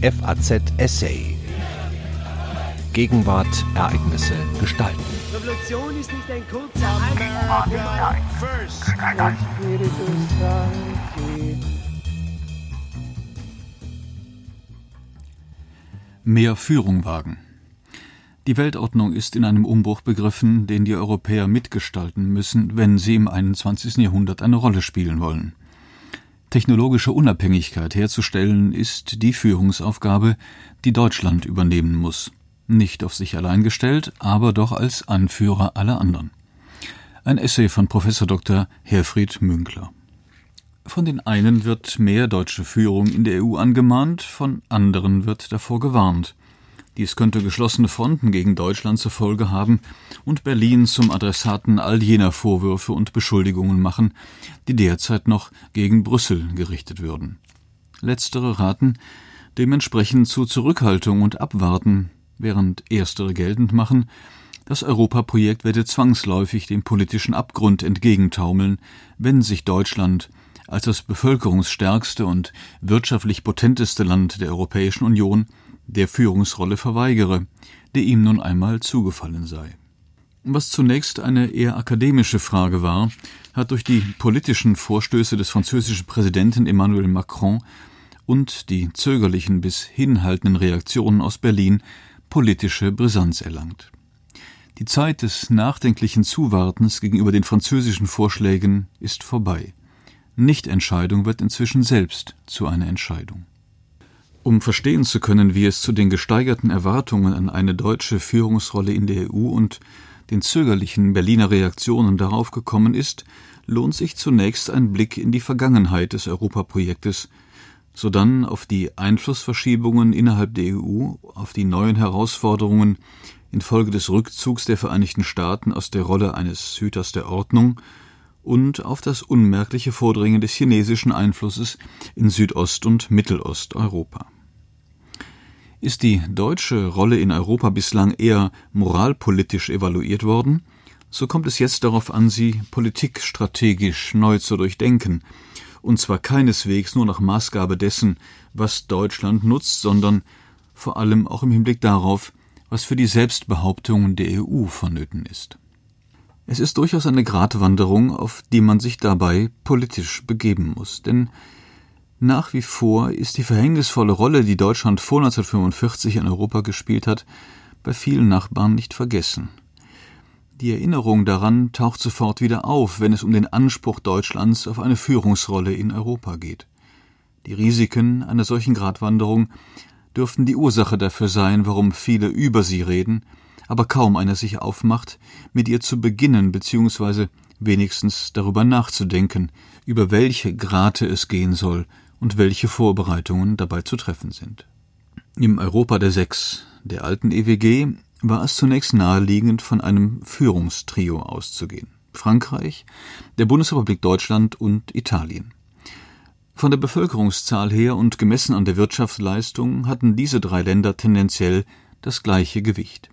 FAZ Essay. Gegenwart, Ereignisse, Gestalten. Revolution ist nicht ein kurzer Mehr Führung wagen. Die Weltordnung ist in einem Umbruch begriffen, den die Europäer mitgestalten müssen, wenn sie im 21. Jahrhundert eine Rolle spielen wollen. Technologische Unabhängigkeit herzustellen ist die Führungsaufgabe, die Deutschland übernehmen muss. Nicht auf sich allein gestellt, aber doch als Anführer aller anderen. Ein Essay von Professor Dr. Herfried Münkler. Von den einen wird mehr deutsche Führung in der EU angemahnt, von anderen wird davor gewarnt. Dies könnte geschlossene Fronten gegen Deutschland zur Folge haben und Berlin zum Adressaten all jener Vorwürfe und Beschuldigungen machen, die derzeit noch gegen Brüssel gerichtet würden. Letztere raten dementsprechend zu Zurückhaltung und Abwarten, während erstere geltend machen, das Europaprojekt werde zwangsläufig dem politischen Abgrund entgegentaumeln, wenn sich Deutschland als das bevölkerungsstärkste und wirtschaftlich potenteste Land der Europäischen Union der Führungsrolle verweigere, die ihm nun einmal zugefallen sei. Was zunächst eine eher akademische Frage war, hat durch die politischen Vorstöße des französischen Präsidenten Emmanuel Macron und die zögerlichen bis hinhaltenden Reaktionen aus Berlin politische Brisanz erlangt. Die Zeit des nachdenklichen Zuwartens gegenüber den französischen Vorschlägen ist vorbei. Nichtentscheidung wird inzwischen selbst zu einer Entscheidung. Um verstehen zu können, wie es zu den gesteigerten Erwartungen an eine deutsche Führungsrolle in der EU und den zögerlichen Berliner Reaktionen darauf gekommen ist, lohnt sich zunächst ein Blick in die Vergangenheit des Europaprojektes, sodann auf die Einflussverschiebungen innerhalb der EU, auf die neuen Herausforderungen infolge des Rückzugs der Vereinigten Staaten aus der Rolle eines Hüters der Ordnung und auf das unmerkliche Vordringen des chinesischen Einflusses in Südost- und Mittelosteuropa. Ist die deutsche Rolle in Europa bislang eher moralpolitisch evaluiert worden, so kommt es jetzt darauf an, sie politikstrategisch neu zu durchdenken, und zwar keineswegs nur nach Maßgabe dessen, was Deutschland nutzt, sondern vor allem auch im Hinblick darauf, was für die Selbstbehauptung der EU vonnöten ist. Es ist durchaus eine Gratwanderung, auf die man sich dabei politisch begeben muss, denn nach wie vor ist die verhängnisvolle Rolle, die Deutschland vor 1945 in Europa gespielt hat, bei vielen Nachbarn nicht vergessen. Die Erinnerung daran taucht sofort wieder auf, wenn es um den Anspruch Deutschlands auf eine Führungsrolle in Europa geht. Die Risiken einer solchen Gratwanderung dürften die Ursache dafür sein, warum viele über sie reden, aber kaum einer sich aufmacht, mit ihr zu beginnen bzw. wenigstens darüber nachzudenken, über welche Grate es gehen soll und welche Vorbereitungen dabei zu treffen sind. Im Europa der Sechs, der alten EWG, war es zunächst naheliegend, von einem Führungstrio auszugehen. Frankreich, der Bundesrepublik Deutschland und Italien. Von der Bevölkerungszahl her und gemessen an der Wirtschaftsleistung hatten diese drei Länder tendenziell das gleiche Gewicht.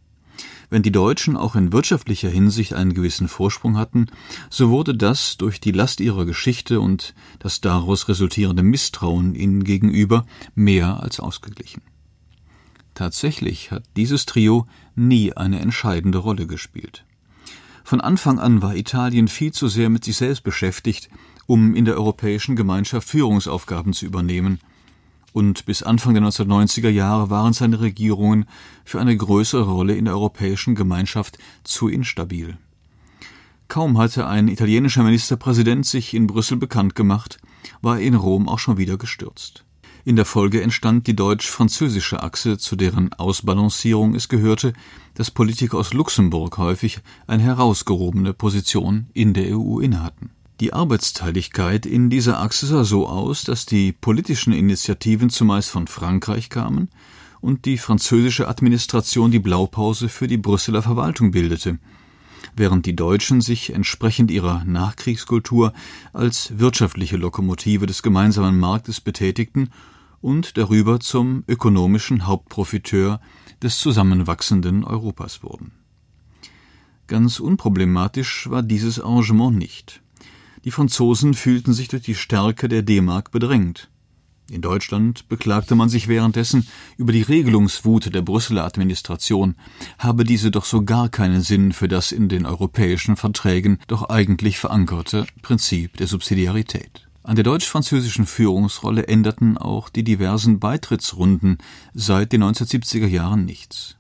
Wenn die Deutschen auch in wirtschaftlicher Hinsicht einen gewissen Vorsprung hatten, so wurde das durch die Last ihrer Geschichte und das daraus resultierende Misstrauen ihnen gegenüber mehr als ausgeglichen. Tatsächlich hat dieses Trio nie eine entscheidende Rolle gespielt. Von Anfang an war Italien viel zu sehr mit sich selbst beschäftigt, um in der Europäischen Gemeinschaft Führungsaufgaben zu übernehmen – und bis Anfang der 1990er Jahre waren seine Regierungen für eine größere Rolle in der Europäischen Gemeinschaft zu instabil. Kaum hatte ein italienischer Ministerpräsident sich in Brüssel bekannt gemacht, war er in Rom auch schon wieder gestürzt. In der Folge entstand die deutsch-französische Achse, zu deren Ausbalancierung es gehörte, dass Politiker aus Luxemburg häufig eine herausgehobene Position in der EU innehatten. Die Arbeitsteiligkeit in dieser Achse sah so aus, dass die politischen Initiativen zumeist von Frankreich kamen und die französische Administration die Blaupause für die Brüsseler Verwaltung bildete, während die Deutschen sich entsprechend ihrer Nachkriegskultur als wirtschaftliche Lokomotive des gemeinsamen Marktes betätigten und darüber zum ökonomischen Hauptprofiteur des zusammenwachsenden Europas wurden. Ganz unproblematisch war dieses Arrangement nicht. Die Franzosen fühlten sich durch die Stärke der D-Mark bedrängt. In Deutschland beklagte man sich währenddessen über die Regelungswut der Brüsseler Administration, habe diese doch so gar keinen Sinn für das in den europäischen Verträgen doch eigentlich verankerte Prinzip der Subsidiarität. An der deutsch-französischen Führungsrolle änderten auch die diversen Beitrittsrunden seit den 1970er Jahren nichts.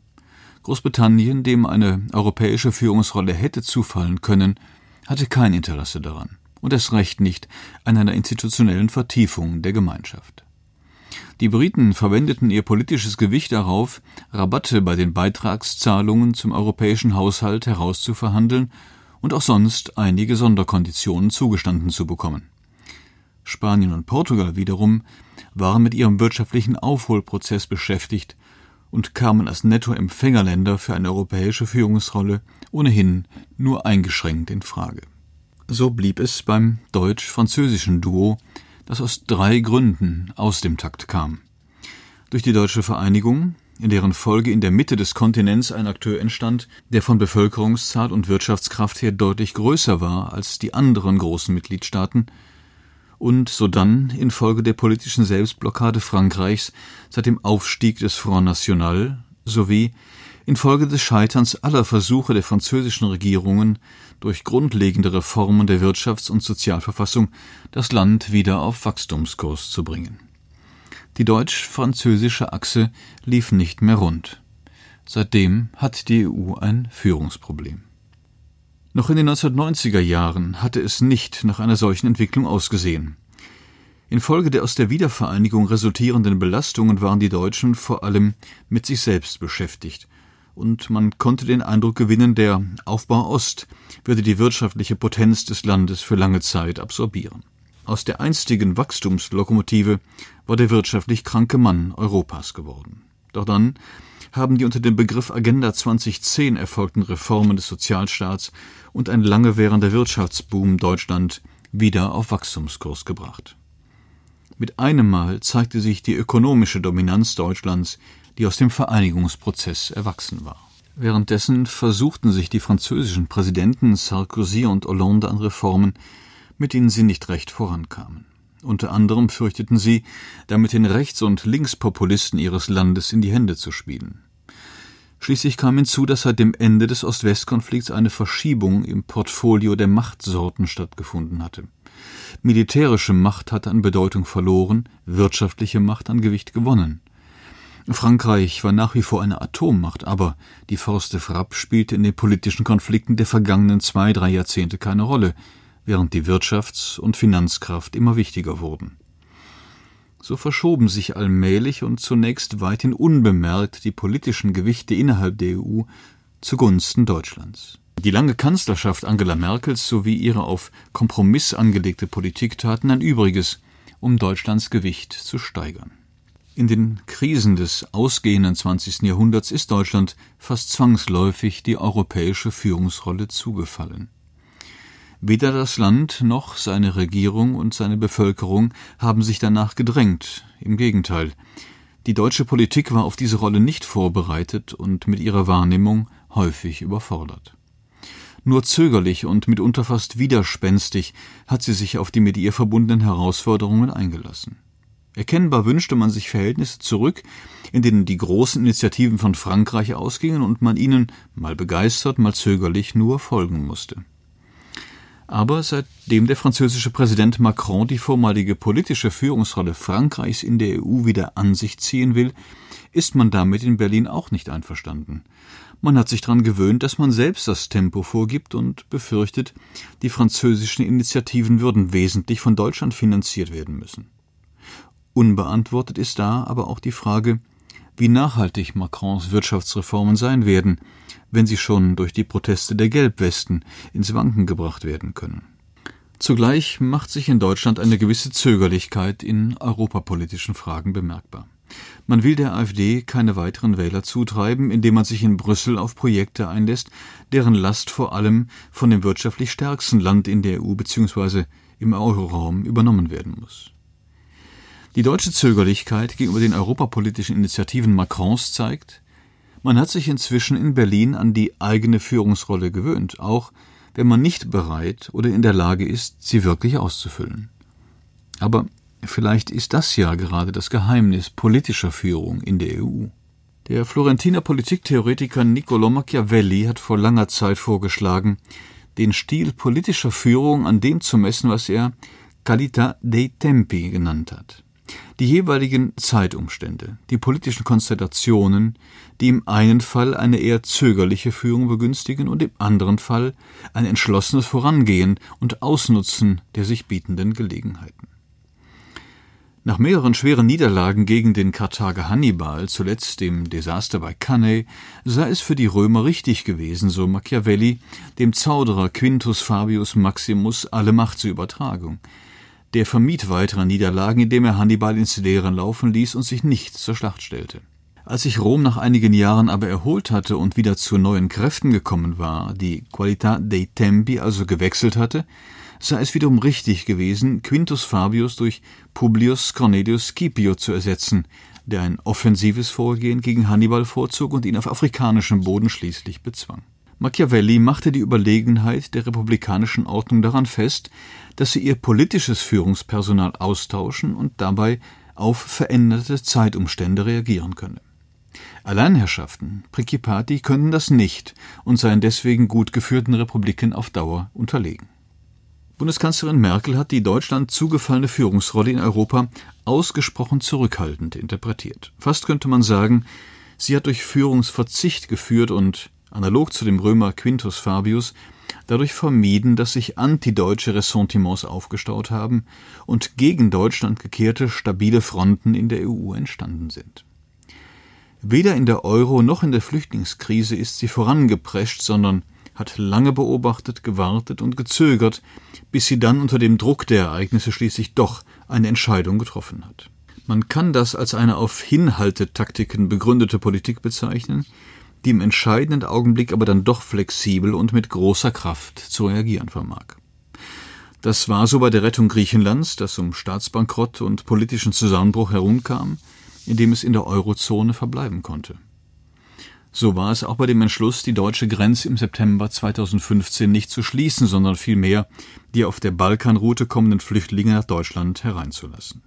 Großbritannien, dem eine europäische Führungsrolle hätte zufallen können, hatte kein Interesse daran und erst recht nicht an einer institutionellen Vertiefung der Gemeinschaft. Die Briten verwendeten ihr politisches Gewicht darauf, Rabatte bei den Beitragszahlungen zum europäischen Haushalt herauszuverhandeln und auch sonst einige Sonderkonditionen zugestanden zu bekommen. Spanien und Portugal wiederum waren mit ihrem wirtschaftlichen Aufholprozess beschäftigt und kamen als Nettoempfängerländer für eine europäische Führungsrolle ohnehin nur eingeschränkt in Frage. So blieb es beim deutsch-französischen Duo, das aus drei Gründen aus dem Takt kam. Durch die deutsche Vereinigung, in deren Folge in der Mitte des Kontinents ein Akteur entstand, der von Bevölkerungszahl und Wirtschaftskraft her deutlich größer war als die anderen großen Mitgliedstaaten, und sodann infolge der politischen Selbstblockade Frankreichs seit dem Aufstieg des Front National sowie infolge des Scheiterns aller Versuche der französischen Regierungen, durch grundlegende Reformen der Wirtschafts- und Sozialverfassung das Land wieder auf Wachstumskurs zu bringen. Die deutsch-französische Achse lief nicht mehr rund. Seitdem hat die EU ein Führungsproblem. Noch in den 1990er Jahren hatte es nicht nach einer solchen Entwicklung ausgesehen. Infolge der aus der Wiedervereinigung resultierenden Belastungen waren die Deutschen vor allem mit sich selbst beschäftigt und man konnte den Eindruck gewinnen, der Aufbau Ost würde die wirtschaftliche Potenz des Landes für lange Zeit absorbieren. Aus der einstigen Wachstumslokomotive war der wirtschaftlich kranke Mann Europas geworden. Doch dann haben die unter dem Begriff Agenda 2010 erfolgten Reformen des Sozialstaats und ein lange währender Wirtschaftsboom Deutschland wieder auf Wachstumskurs gebracht. Mit einem Mal zeigte sich die ökonomische Dominanz Deutschlands die aus dem Vereinigungsprozess erwachsen war. Währenddessen versuchten sich die französischen Präsidenten Sarkozy und Hollande an Reformen, mit denen sie nicht recht vorankamen. Unter anderem fürchteten sie, damit den Rechts- und Linkspopulisten ihres Landes in die Hände zu spielen. Schließlich kam hinzu, dass seit dem Ende des Ost-West-Konflikts eine Verschiebung im Portfolio der Machtsorten stattgefunden hatte. Militärische Macht hatte an Bedeutung verloren, wirtschaftliche Macht an Gewicht gewonnen. Frankreich war nach wie vor eine Atommacht, aber die Force de Frappe spielte in den politischen Konflikten der vergangenen zwei, drei Jahrzehnte keine Rolle, während die Wirtschafts- und Finanzkraft immer wichtiger wurden. So verschoben sich allmählich und zunächst weithin unbemerkt die politischen Gewichte innerhalb der EU zugunsten Deutschlands. Die lange Kanzlerschaft Angela Merkels sowie ihre auf Kompromiss angelegte Politik taten ein Übriges, um Deutschlands Gewicht zu steigern. In den Krisen des ausgehenden 20. Jahrhunderts ist Deutschland fast zwangsläufig die europäische Führungsrolle zugefallen. Weder das Land noch seine Regierung und seine Bevölkerung haben sich danach gedrängt, im Gegenteil. Die deutsche Politik war auf diese Rolle nicht vorbereitet und mit ihrer Wahrnehmung häufig überfordert. Nur zögerlich und mitunter fast widerspenstig hat sie sich auf die mit ihr verbundenen Herausforderungen eingelassen. Erkennbar wünschte man sich Verhältnisse zurück, in denen die großen Initiativen von Frankreich ausgingen und man ihnen, mal begeistert, mal zögerlich, nur folgen musste. Aber seitdem der französische Präsident Macron die vormalige politische Führungsrolle Frankreichs in der EU wieder an sich ziehen will, ist man damit in Berlin auch nicht einverstanden. Man hat sich daran gewöhnt, dass man selbst das Tempo vorgibt und befürchtet, die französischen Initiativen würden wesentlich von Deutschland finanziert werden müssen. Unbeantwortet ist da aber auch die Frage, wie nachhaltig Macrons Wirtschaftsreformen sein werden, wenn sie schon durch die Proteste der Gelbwesten ins Wanken gebracht werden können. Zugleich macht sich in Deutschland eine gewisse Zögerlichkeit in europapolitischen Fragen bemerkbar. Man will der AfD keine weiteren Wähler zutreiben, indem man sich in Brüssel auf Projekte einlässt, deren Last vor allem von dem wirtschaftlich stärksten Land in der EU bzw. im Euroraum übernommen werden muss. Die deutsche Zögerlichkeit gegenüber den europapolitischen Initiativen Macrons zeigt, man hat sich inzwischen in Berlin an die eigene Führungsrolle gewöhnt, auch wenn man nicht bereit oder in der Lage ist, sie wirklich auszufüllen. Aber Vielleicht ist das ja gerade das Geheimnis politischer Führung in der EU. Der Florentiner Politiktheoretiker Niccolò Machiavelli hat vor langer Zeit vorgeschlagen, den Stil politischer Führung an dem zu messen, was er Qualità dei Tempi genannt hat. Die jeweiligen Zeitumstände, die politischen Konstellationen, die im einen Fall eine eher zögerliche Führung begünstigen und im anderen Fall ein entschlossenes Vorangehen und Ausnutzen der sich bietenden Gelegenheiten. Nach mehreren schweren Niederlagen gegen den Karthager Hannibal, zuletzt dem Desaster bei Cannae, sei es für die Römer richtig gewesen, so Machiavelli, dem Zauderer Quintus Fabius Maximus alle Macht zur Übertragung. Der vermied weitere Niederlagen, indem er Hannibal ins Leere laufen ließ und sich nicht zur Schlacht stellte. Als sich Rom nach einigen Jahren aber erholt hatte und wieder zu neuen Kräften gekommen war, die Qualità dei Tempi also gewechselt hatte, sei es wiederum richtig gewesen, Quintus Fabius durch Publius Cornelius Scipio zu ersetzen, der ein offensives Vorgehen gegen Hannibal vorzog und ihn auf afrikanischem Boden schließlich bezwang. Machiavelli machte die Überlegenheit der republikanischen Ordnung daran fest, dass sie ihr politisches Führungspersonal austauschen und dabei auf veränderte Zeitumstände reagieren könne. Alleinherrschaften, Principati, könnten das nicht und seien deswegen gut geführten Republiken auf Dauer unterlegen. Bundeskanzlerin Merkel hat die Deutschland zugefallene Führungsrolle in Europa ausgesprochen zurückhaltend interpretiert. Fast könnte man sagen, sie hat durch Führungsverzicht geführt und, analog zu dem Römer Quintus Fabius, dadurch vermieden, dass sich antideutsche Ressentiments aufgestaut haben und gegen Deutschland gekehrte stabile Fronten in der EU entstanden sind. Weder in der Euro noch in der Flüchtlingskrise ist sie vorangeprescht, sondern hat lange beobachtet, gewartet und gezögert, bis sie dann unter dem Druck der Ereignisse schließlich doch eine Entscheidung getroffen hat. Man kann das als eine auf Hinhaltetaktiken begründete Politik bezeichnen, die im entscheidenden Augenblick aber dann doch flexibel und mit großer Kraft zu reagieren vermag. Das war so bei der Rettung Griechenlands, das um Staatsbankrott und politischen Zusammenbruch herumkam, indem es in der Eurozone verbleiben konnte. So war es auch bei dem Entschluss, die deutsche Grenze im September 2015 nicht zu schließen, sondern vielmehr die auf der Balkanroute kommenden Flüchtlinge nach Deutschland hereinzulassen.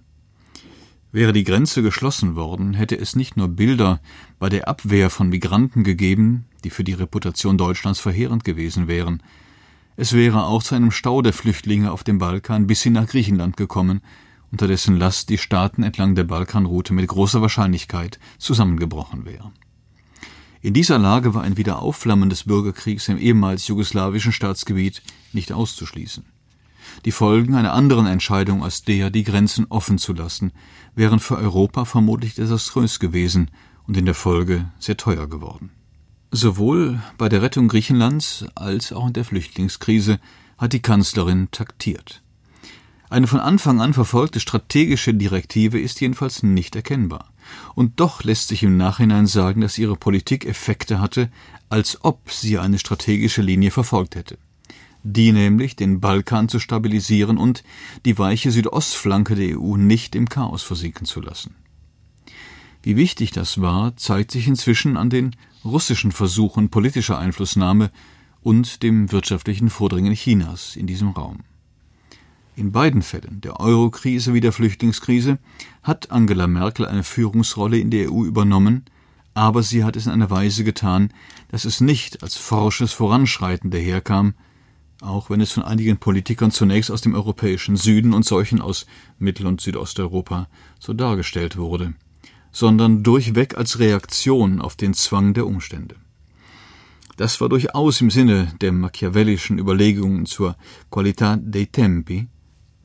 Wäre die Grenze geschlossen worden, hätte es nicht nur Bilder bei der Abwehr von Migranten gegeben, die für die Reputation Deutschlands verheerend gewesen wären, es wäre auch zu einem Stau der Flüchtlinge auf dem Balkan bis hin nach Griechenland gekommen, unter dessen Last die Staaten entlang der Balkanroute mit großer Wahrscheinlichkeit zusammengebrochen wären. In dieser Lage war ein Wiederaufflammen des Bürgerkriegs im ehemals jugoslawischen Staatsgebiet nicht auszuschließen. Die Folgen einer anderen Entscheidung als der, die Grenzen offen zu lassen, wären für Europa vermutlich desaströs gewesen und in der Folge sehr teuer geworden. Sowohl bei der Rettung Griechenlands als auch in der Flüchtlingskrise hat die Kanzlerin taktiert. Eine von Anfang an verfolgte strategische Direktive ist jedenfalls nicht erkennbar. Und doch lässt sich im Nachhinein sagen, dass ihre Politik Effekte hatte, als ob sie eine strategische Linie verfolgt hätte. Die nämlich, den Balkan zu stabilisieren und die weiche Südostflanke der EU nicht im Chaos versinken zu lassen. Wie wichtig das war, zeigt sich inzwischen an den russischen Versuchen politischer Einflussnahme und dem wirtschaftlichen Vordringen Chinas in diesem Raum. In beiden Fällen, der Eurokrise wie der Flüchtlingskrise, hat Angela Merkel eine Führungsrolle in der EU übernommen, aber sie hat es in einer Weise getan, dass es nicht als forsches Voranschreiten daherkam, auch wenn es von einigen Politikern zunächst aus dem europäischen Süden und solchen aus Mittel- und Südosteuropa so dargestellt wurde, sondern durchweg als Reaktion auf den Zwang der Umstände. Das war durchaus im Sinne der machiavellischen Überlegungen zur Qualità dei Tempi,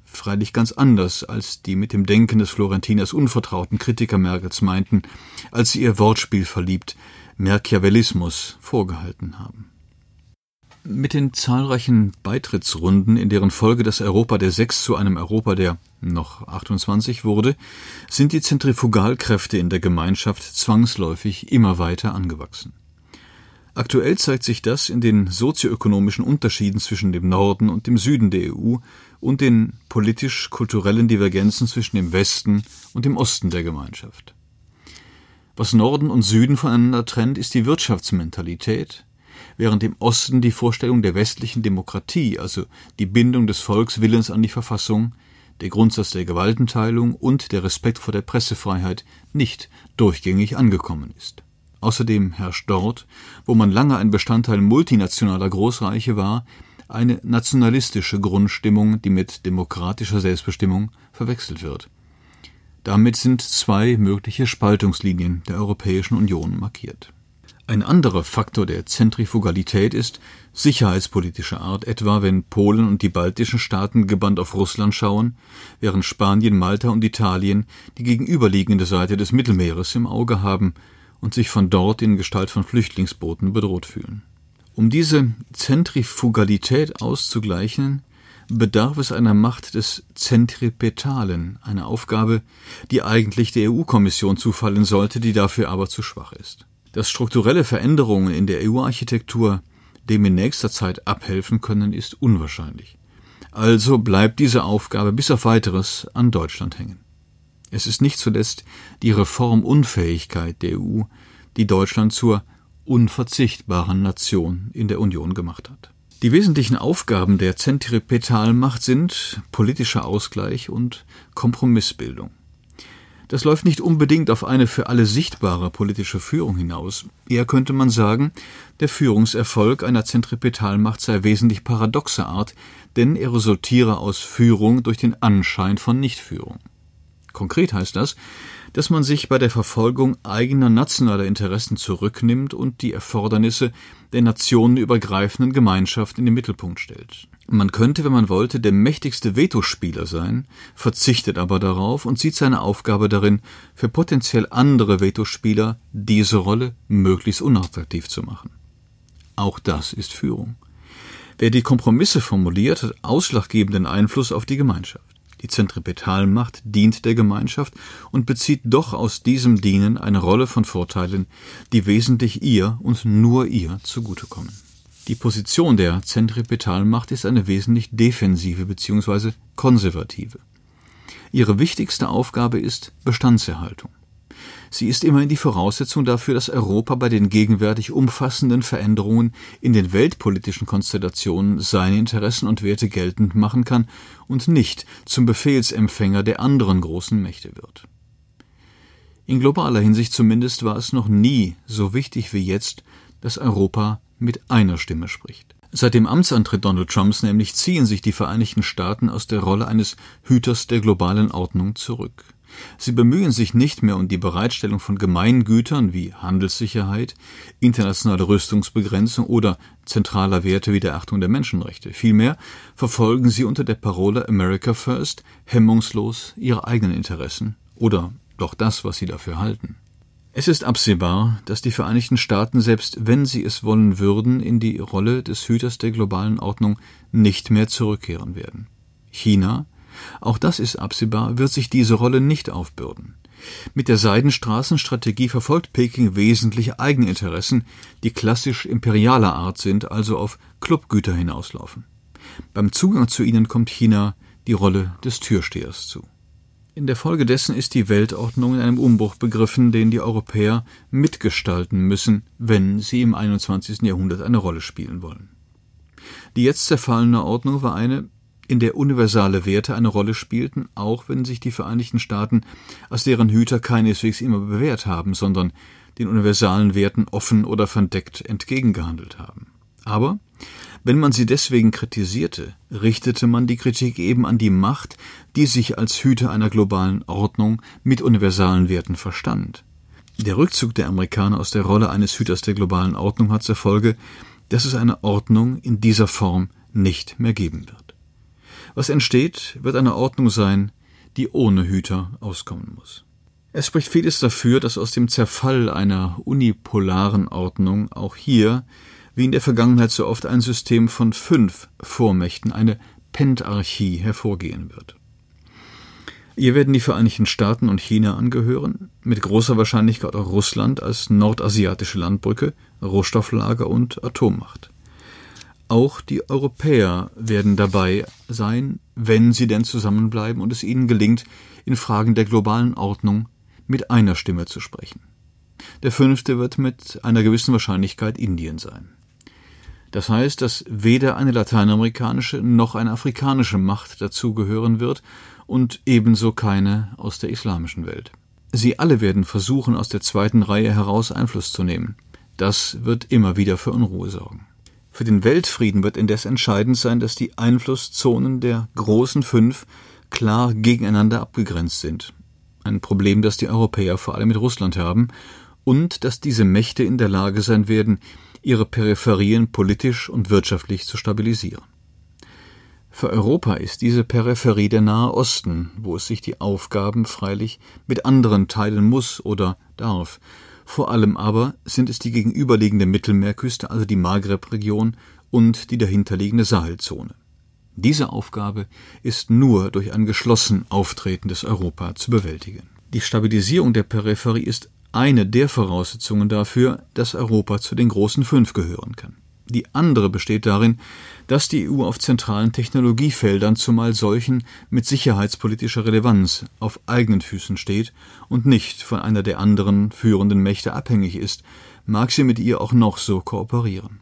freilich ganz anders, als die mit dem Denken des Florentiners unvertrauten Kritiker Merkels meinten, als sie ihr Wortspiel verliebt Merchiavellismus vorgehalten haben. Mit den zahlreichen Beitrittsrunden, in deren Folge das Europa der Sechs zu einem Europa der noch 28 wurde, sind die Zentrifugalkräfte in der Gemeinschaft zwangsläufig immer weiter angewachsen. Aktuell zeigt sich das in den sozioökonomischen Unterschieden zwischen dem Norden und dem Süden der EU und den politisch-kulturellen Divergenzen zwischen dem Westen und dem Osten der Gemeinschaft. Was Norden und Süden voneinander trennt, ist die Wirtschaftsmentalität, während im Osten die Vorstellung der westlichen Demokratie, also die Bindung des Volkswillens an die Verfassung, der Grundsatz der Gewaltenteilung und der Respekt vor der Pressefreiheit nicht durchgängig angekommen ist. Außerdem herrscht dort, wo man lange ein Bestandteil multinationaler Großreiche war, eine nationalistische Grundstimmung, die mit demokratischer Selbstbestimmung verwechselt wird. Damit sind zwei mögliche Spaltungslinien der Europäischen Union markiert. Ein anderer Faktor der Zentrifugalität ist sicherheitspolitischer Art, etwa wenn Polen und die baltischen Staaten gebannt auf Russland schauen, während Spanien, Malta und Italien die gegenüberliegende Seite des Mittelmeeres im Auge haben und sich von dort in Gestalt von Flüchtlingsbooten bedroht fühlen. Um diese Zentrifugalität auszugleichen, bedarf es einer Macht des Zentripetalen, eine Aufgabe, die eigentlich der EU-Kommission zufallen sollte, die dafür aber zu schwach ist. Dass strukturelle Veränderungen in der EU-Architektur dem in nächster Zeit abhelfen können, ist unwahrscheinlich. Also bleibt diese Aufgabe bis auf weiteres an Deutschland hängen. Es ist nicht zuletzt die Reformunfähigkeit der EU, die Deutschland zur unverzichtbaren Nation in der Union gemacht hat. Die wesentlichen Aufgaben der Zentripetalmacht sind politischer Ausgleich und Kompromissbildung. Das läuft nicht unbedingt auf eine für alle sichtbare politische Führung hinaus. Eher könnte man sagen, der Führungserfolg einer Zentripetalmacht sei wesentlich paradoxer Art, denn er resultiere aus Führung durch den Anschein von Nichtführung. Konkret heißt das, dass man sich bei der Verfolgung eigener nationaler Interessen zurücknimmt und die Erfordernisse der nationenübergreifenden Gemeinschaft in den Mittelpunkt stellt. Man könnte, wenn man wollte, der mächtigste Vetospieler sein, verzichtet aber darauf und sieht seine Aufgabe darin, für potenziell andere Vetospieler diese Rolle möglichst unattraktiv zu machen. Auch das ist Führung. Wer die Kompromisse formuliert, hat ausschlaggebenden Einfluss auf die Gemeinschaft. Die Zentripetalmacht dient der Gemeinschaft und bezieht doch aus diesem Dienen eine Rolle von Vorteilen, die wesentlich ihr und nur ihr zugutekommen. Die Position der Zentripetalmacht ist eine wesentlich defensive bzw. konservative. Ihre wichtigste Aufgabe ist Bestandserhaltung. Sie ist immerhin die Voraussetzung dafür, dass Europa bei den gegenwärtig umfassenden Veränderungen in den weltpolitischen Konstellationen seine Interessen und Werte geltend machen kann und nicht zum Befehlsempfänger der anderen großen Mächte wird. In globaler Hinsicht zumindest war es noch nie so wichtig wie jetzt, dass Europa mit einer Stimme spricht. Seit dem Amtsantritt Donald Trumps nämlich ziehen sich die Vereinigten Staaten aus der Rolle eines Hüters der globalen Ordnung zurück. Sie bemühen sich nicht mehr um die Bereitstellung von Gemeingütern wie Handelssicherheit, internationale Rüstungsbegrenzung oder zentraler Werte wie der Achtung der Menschenrechte. Vielmehr verfolgen sie unter der Parole America First hemmungslos ihre eigenen Interessen oder doch das, was sie dafür halten. Es ist absehbar, dass die Vereinigten Staaten, selbst wenn sie es wollen würden, in die Rolle des Hüters der globalen Ordnung nicht mehr zurückkehren werden. China auch das ist absehbar, wird sich diese Rolle nicht aufbürden. Mit der Seidenstraßenstrategie verfolgt Peking wesentliche Eigeninteressen, die klassisch imperialer Art sind, also auf Clubgüter hinauslaufen. Beim Zugang zu ihnen kommt China die Rolle des Türstehers zu. In der Folge dessen ist die Weltordnung in einem Umbruch begriffen, den die Europäer mitgestalten müssen, wenn sie im 21. Jahrhundert eine Rolle spielen wollen. Die jetzt zerfallene Ordnung war eine, in der universale Werte eine Rolle spielten, auch wenn sich die Vereinigten Staaten als deren Hüter keineswegs immer bewährt haben, sondern den universalen Werten offen oder verdeckt entgegengehandelt haben. Aber wenn man sie deswegen kritisierte, richtete man die Kritik eben an die Macht, die sich als Hüter einer globalen Ordnung mit universalen Werten verstand. Der Rückzug der Amerikaner aus der Rolle eines Hüters der globalen Ordnung hat zur Folge, dass es eine Ordnung in dieser Form nicht mehr geben wird. Was entsteht, wird eine Ordnung sein, die ohne Hüter auskommen muss. Es spricht vieles dafür, dass aus dem Zerfall einer unipolaren Ordnung auch hier, wie in der Vergangenheit so oft, ein System von fünf Vormächten, eine Pentarchie, hervorgehen wird. Hier werden die Vereinigten Staaten und China angehören, mit großer Wahrscheinlichkeit auch Russland als nordasiatische Landbrücke, Rohstofflager und Atommacht. Auch die Europäer werden dabei sein, wenn sie denn zusammenbleiben und es ihnen gelingt, in Fragen der globalen Ordnung mit einer Stimme zu sprechen. Der fünfte wird mit einer gewissen Wahrscheinlichkeit Indien sein. Das heißt, dass weder eine lateinamerikanische noch eine afrikanische Macht dazugehören wird und ebenso keine aus der islamischen Welt. Sie alle werden versuchen, aus der zweiten Reihe heraus Einfluss zu nehmen. Das wird immer wieder für Unruhe sorgen. Für den Weltfrieden wird indes entscheidend sein, dass die Einflusszonen der großen fünf klar gegeneinander abgegrenzt sind. Ein Problem, das die Europäer vor allem mit Russland haben, und dass diese Mächte in der Lage sein werden, ihre Peripherien politisch und wirtschaftlich zu stabilisieren. Für Europa ist diese Peripherie der Nahe Osten, wo es sich die Aufgaben freilich mit anderen teilen muss oder darf. Vor allem aber sind es die gegenüberliegende Mittelmeerküste, also die Maghreb-Region und die dahinterliegende Sahelzone. Diese Aufgabe ist nur durch ein geschlossen auftretendes Europa zu bewältigen. Die Stabilisierung der Peripherie ist eine der Voraussetzungen dafür, dass Europa zu den großen fünf gehören kann. Die andere besteht darin, dass die EU auf zentralen Technologiefeldern, zumal solchen mit sicherheitspolitischer Relevanz, auf eigenen Füßen steht und nicht von einer der anderen führenden Mächte abhängig ist, mag sie mit ihr auch noch so kooperieren.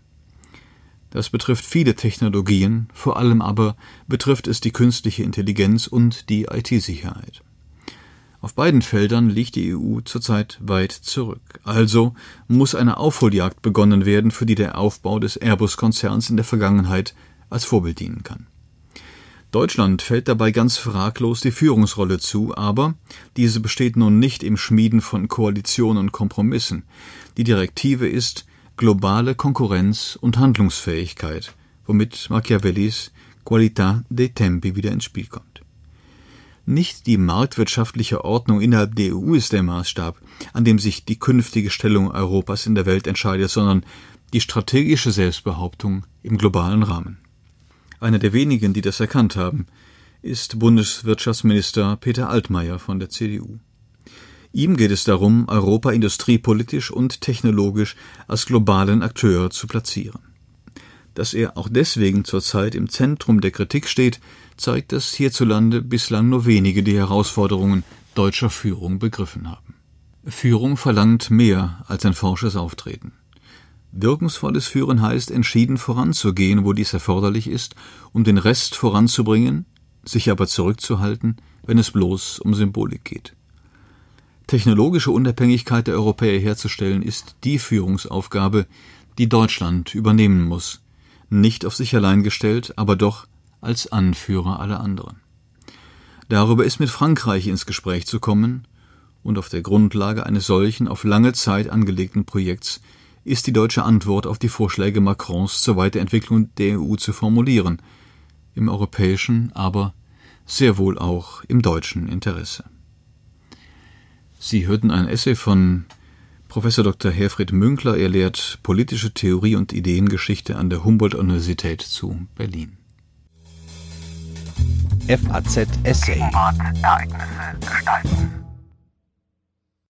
Das betrifft viele Technologien, vor allem aber betrifft es die künstliche Intelligenz und die IT-Sicherheit. Auf beiden Feldern liegt die EU zurzeit weit zurück. Also muss eine Aufholjagd begonnen werden, für die der Aufbau des Airbus-Konzerns in der Vergangenheit als Vorbild dienen kann. Deutschland fällt dabei ganz fraglos die Führungsrolle zu, aber diese besteht nun nicht im Schmieden von Koalitionen und Kompromissen. Die Direktive ist globale Konkurrenz und Handlungsfähigkeit, womit Machiavellis Qualità dei Tempi wieder ins Spiel kommt. Nicht die marktwirtschaftliche Ordnung innerhalb der EU ist der Maßstab, an dem sich die künftige Stellung Europas in der Welt entscheidet, sondern die strategische Selbstbehauptung im globalen Rahmen. Einer der wenigen, die das erkannt haben, ist Bundeswirtschaftsminister Peter Altmaier von der CDU. Ihm geht es darum, Europa industriepolitisch und technologisch als globalen Akteur zu platzieren. Dass er auch deswegen zurzeit im Zentrum der Kritik steht, zeigt, dass hierzulande bislang nur wenige die Herausforderungen deutscher Führung begriffen haben. Führung verlangt mehr als ein forsches Auftreten. Wirkungsvolles Führen heißt, entschieden voranzugehen, wo dies erforderlich ist, um den Rest voranzubringen, sich aber zurückzuhalten, wenn es bloß um Symbolik geht. Technologische Unabhängigkeit der Europäer herzustellen, ist die Führungsaufgabe, die Deutschland übernehmen muss, nicht auf sich allein gestellt, aber doch als Anführer aller anderen. Darüber ist mit Frankreich ins Gespräch zu kommen, und auf der Grundlage eines solchen auf lange Zeit angelegten Projekts ist die deutsche Antwort auf die Vorschläge Macrons zur Weiterentwicklung der EU zu formulieren, im europäischen, aber sehr wohl auch im deutschen Interesse. Sie hörten ein Essay von Professor Dr. Herfried Münkler. Er lehrt politische Theorie und Ideengeschichte an der Humboldt-Universität zu Berlin. FAZ Essay. Ereignisse gestalten.